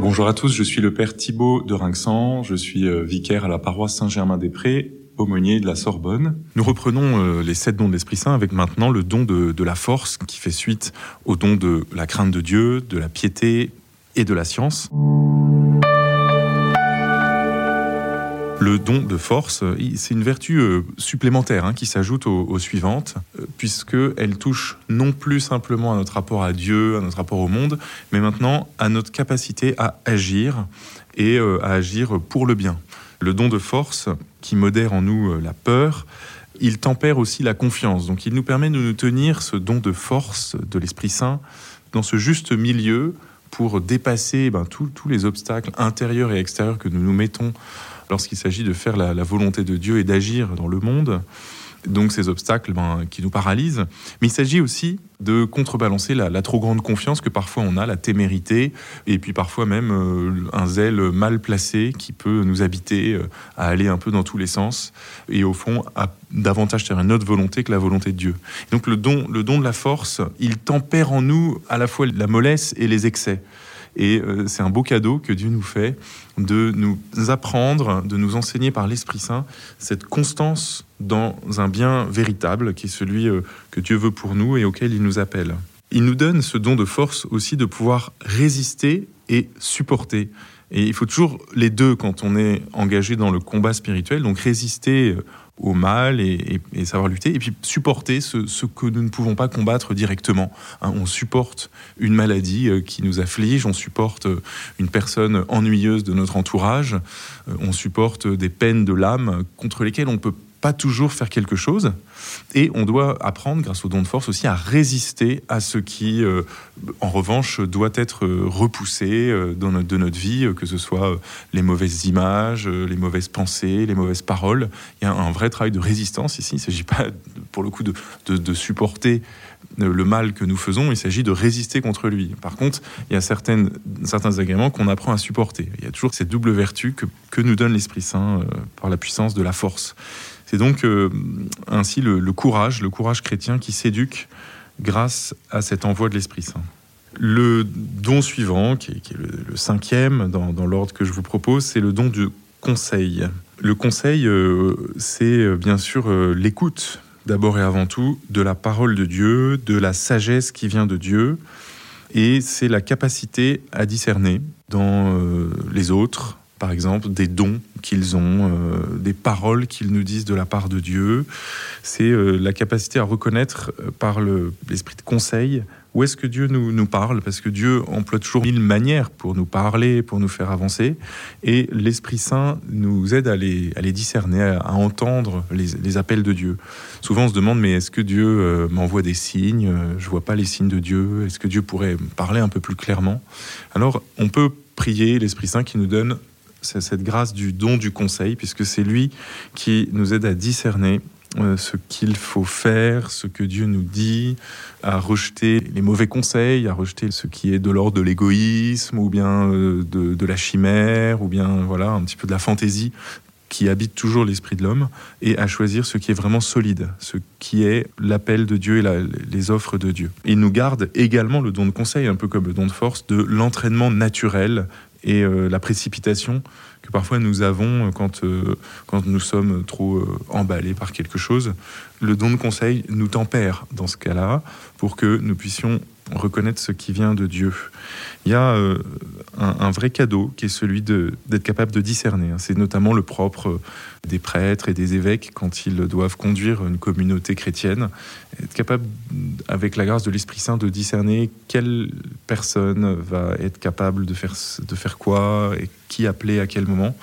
Bonjour à tous, je suis le père Thibault de Rinxan, je suis euh, vicaire à la paroisse Saint-Germain-des-Prés, aumônier de la Sorbonne. Nous reprenons euh, les sept dons de l'Esprit Saint avec maintenant le don de, de la force qui fait suite au don de la crainte de Dieu, de la piété et de la science. Don de force, euh, c'est une vertu euh, supplémentaire hein, qui s'ajoute aux, aux suivantes, euh, puisqu'elle touche non plus simplement à notre rapport à Dieu, à notre rapport au monde, mais maintenant à notre capacité à agir et à agir pour le bien. Le don de force qui modère en nous la peur, il tempère aussi la confiance. Donc il nous permet de nous tenir ce don de force de l'Esprit Saint dans ce juste milieu pour dépasser ben, tous les obstacles intérieurs et extérieurs que nous nous mettons lorsqu'il s'agit de faire la, la volonté de Dieu et d'agir dans le monde. Donc ces obstacles ben, qui nous paralysent. Mais il s'agit aussi de contrebalancer la, trop grande confiance que parfois on a, la témérité, et puis parfois même euh, un zèle mal placé qui peut nous habiter euh, à aller un peu dans tous les sens, et au fond à davantage faire notre volonté que la volonté de Dieu. Donc le don, le don de la force, il tempère en nous à la fois la mollesse et les excès. Et euh, c'est un beau cadeau que Dieu nous fait de nous apprendre, de nous enseigner par l'Esprit Saint cette constance dans un bien véritable qui est celui euh, que Dieu veut pour nous et auquel il nous appelle. Il nous donne ce don de force aussi de pouvoir résister et supporter. Et il faut toujours les deux quand on est engagé dans le combat spirituel, donc résister euh, au mal et, savoir lutter, et puis supporter ce, ce, que nous ne pouvons pas combattre directement. Hein, on supporte une maladie euh, qui nous afflige, on supporte euh, une personne ennuyeuse de notre entourage, euh, on supporte des peines de l'âme contre lesquelles on peut pas toujours faire quelque chose. Et on doit apprendre grâce au don de force aussi à résister à ce qui euh, en revanche doit être repoussé euh, dans notre, de notre vie euh, que ce soit les mauvaises images les mauvaises pensées les mauvaises paroles. Il y a un vrai travail de résistance ici. Il ne s'agit pas pour le coup de, de, supporter le mal que nous faisons. Il s'agit de résister contre lui. Par contre il y a certaines certains agréments qu'on apprend à supporter. Il y a toujours cette double vertu que, que nous donne l'esprit saint euh, par la puissance de la force C'est donc euh, ainsi le, courage, le courage chrétien qui s'éduque grâce à cet envoi de l'Esprit Saint. Le don suivant, qui est, le, cinquième dans, l'ordre que je vous propose, c'est le don du conseil. Le conseil, euh, c'est euh, bien sûr l'écoute, d'abord et avant tout, de la parole de Dieu, de la sagesse qui vient de Dieu, et c'est la capacité à discerner dans les autres, par exemple, des dons qu'ils ont, euh, des paroles qu'ils nous disent de la part de Dieu. C'est euh, la capacité à reconnaître euh, par l'esprit le, de conseil où est-ce que Dieu nous, parle, parce que Dieu emploie toujours mille manières pour nous parler, pour nous faire avancer, et l'Esprit Saint nous aide à les, discerner, à, entendre les, appels de Dieu. Souvent on se demande, mais est-ce que Dieu m'envoie des signes? Je vois pas les signes de Dieu. Est-ce que Dieu pourrait parler un peu plus clairement? Alors on peut prier l'Esprit Saint qui nous donne cette grâce du don du conseil, puisque c'est lui qui nous aide à discerner euh, ce qu'il faut faire, ce que Dieu nous dit, à rejeter les mauvais conseils, à rejeter ce qui est de l'ordre de l'égoïsme, ou bien euh, de, la chimère, ou bien voilà un petit peu de la fantaisie qui habite toujours l'esprit de l'homme et à choisir ce qui est vraiment solide, ce qui est l'appel de Dieu et les offres de Dieu. Il nous garde également le don de conseil, un peu comme le don de force, de l'entraînement naturel et euh, la précipitation que parfois nous avons quand, euh, quand nous sommes trop euh, emballés par quelque chose. Le don de conseil nous tempère dans ce cas-là pour que nous puissions reconnaître ce qui vient de Dieu. Il y a euh, un, vrai cadeau qui est celui d'être capable de discerner. C'est notamment le propre des prêtres et des évêques quand ils doivent conduire une communauté chrétienne, être capable, avec la grâce de l'Esprit Saint, de discerner quelle personne va être capable de faire, de faire quoi et qui appeler à quel moment.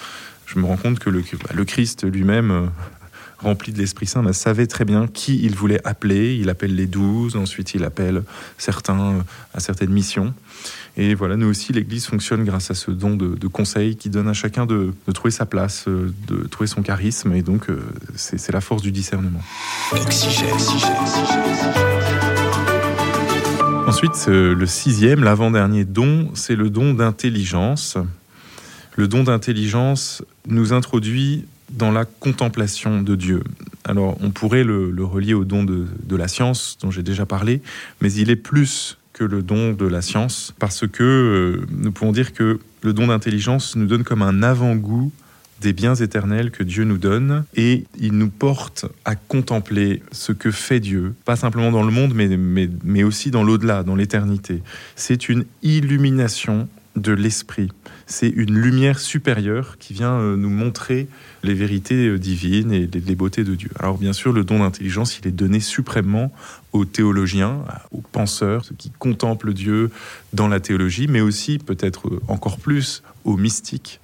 Je me rends compte que le, le Christ lui-même euh, rempli de l'Esprit Saint, savait très bien qui il voulait appeler. Il appelle les douze, ensuite il appelle certains à certaines missions. Et voilà, nous aussi, l'Église fonctionne grâce à ce don de, de conseil qui donne à chacun de, de trouver sa place, euh, de trouver son charisme. Et donc, euh, c'est la force du discernement. Ensuite, euh, le sixième, l'avant-dernier don, c'est le don d'intelligence. Le don d'intelligence nous introduit dans la contemplation de Dieu. Alors, on pourrait le, relier au don de, de la science dont j'ai déjà parlé, mais il est plus que le don de la science, parce que euh, nous pouvons dire que le don d'intelligence nous donne comme un avant-goût des biens éternels que Dieu nous donne et il nous porte à contempler ce que fait Dieu, pas simplement dans le monde, mais, mais, mais aussi dans l'au-delà, dans l'éternité. C'est une illumination de l'esprit. C'est une lumière supérieure qui vient euh, nous montrer les vérités euh, divines et les beautés de Dieu. Alors bien sûr, le don d'intelligence, il est donné suprêmement aux théologiens, aux penseurs, ceux qui contemplent Dieu dans la théologie, mais aussi peut-être euh, encore plus aux mystiques,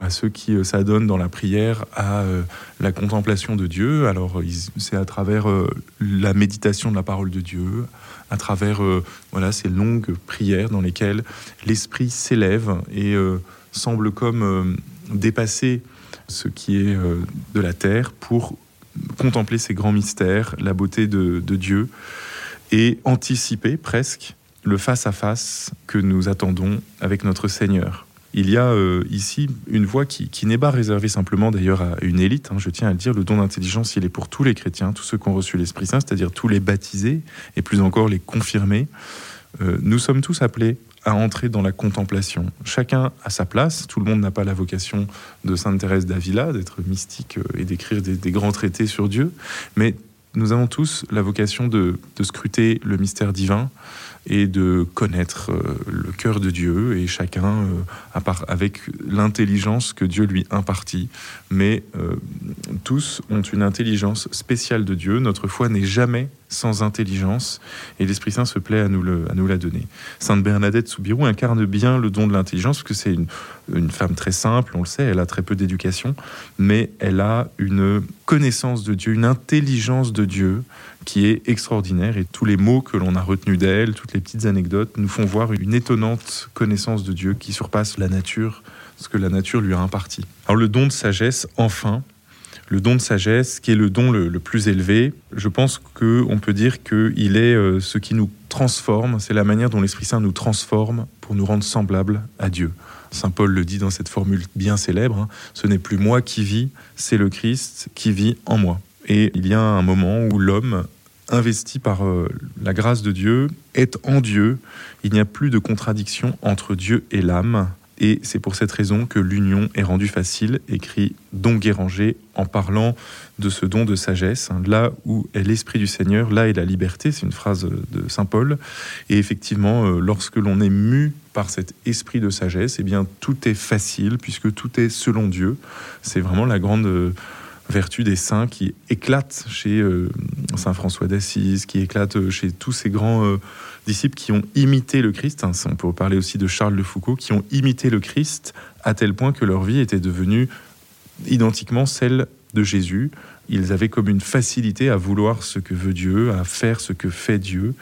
à ceux qui euh, s'adonnent dans la prière à euh, la contemplation de Dieu. Alors c'est à travers euh, la méditation de la parole de Dieu, à travers voilà ces longues prières dans lesquelles l'esprit s'élève et semble comme dépasser ce qui est de la terre pour contempler ces grands mystères, la beauté de, de Dieu et anticiper presque le face-à-face que nous attendons avec notre Seigneur il y a euh, ici une voie qui, n'est pas réservée simplement d'ailleurs à une élite. Hein, je tiens à le dire, le don d'intelligence, il est pour tous les chrétiens, tous ceux qui ont reçu l'Esprit Saint, c'est-à-dire tous les baptisés et plus encore les confirmés. Euh, nous sommes tous appelés à entrer dans la contemplation. Chacun à sa place. Tout le monde n'a pas la vocation de Sainte Thérèse d'Avila, d'être mystique euh, et d'écrire des, grands traités sur Dieu. Mais nous avons tous la vocation de scruter le mystère divin, et de connaître euh, le cœur de Dieu et chacun euh, avec l'intelligence que Dieu lui impartit. Mais euh, tous ont une intelligence spéciale de Dieu. Notre foi n'est jamais sans intelligence et l'Esprit Saint se plaît à nous, le, à nous la donner. Sainte Bernadette Soubirou incarne bien le don de l'intelligence parce que c'est une, une femme très simple, on le sait, elle a très peu d'éducation, mais elle a une connaissance de Dieu, une intelligence de Dieu qui est extraordinaire et tous les mots que l'on a retenus d'elle, toutes les petites anecdotes nous font voir une étonnante connaissance de Dieu qui surpasse la nature, ce que la nature lui a imparti. Alors le don de sagesse, enfin, le don de sagesse, qui est le don le, plus élevé, je pense qu'on peut dire qu'il est euh, ce qui nous transforme, c'est la manière dont l'Esprit Saint nous transforme pour nous rendre semblables à Dieu. Saint Paul le dit dans cette formule bien célèbre, hein, ce n'est plus moi qui vis, c'est le Christ qui vit en moi. Et il y a un moment où l'homme investi par euh, la grâce de Dieu, est en Dieu. Il n'y a plus de contradiction entre Dieu et l'âme. Et c'est pour cette raison que l'union est rendue facile, écrit Don Guéranger en parlant de ce don de sagesse. Là où est l'Esprit du Seigneur, là est la liberté. C'est une phrase de Saint Paul. Et effectivement, euh, lorsque l'on est mu par cet esprit de sagesse, eh bien, tout est facile puisque tout est selon Dieu. C'est vraiment la grande vertu des saints qui éclate chez euh, Saint François d'Assise, qui éclate euh, chez tous ces grands euh, disciples qui ont imité le Christ. Hein, on peut parler aussi de Charles de Foucault, qui ont imité le Christ à tel point que leur vie était devenue identiquement celle de Jésus. Ils avaient comme une facilité à vouloir ce que veut Dieu, à faire ce que fait Dieu.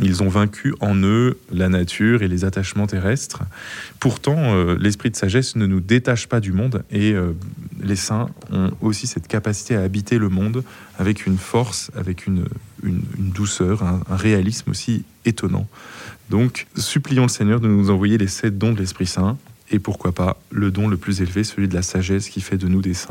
Ils ont vaincu en eux la nature et les attachements terrestres. Pourtant, l'esprit de sagesse ne nous détache pas du monde et les saints ont aussi cette capacité à habiter le monde avec une force, avec une, douceur, un, réalisme aussi étonnant. Donc, supplions le Seigneur de nous envoyer les sept dons de l'Esprit Saint et pourquoi pas le don le plus élevé, celui de la sagesse qui fait de nous des saints.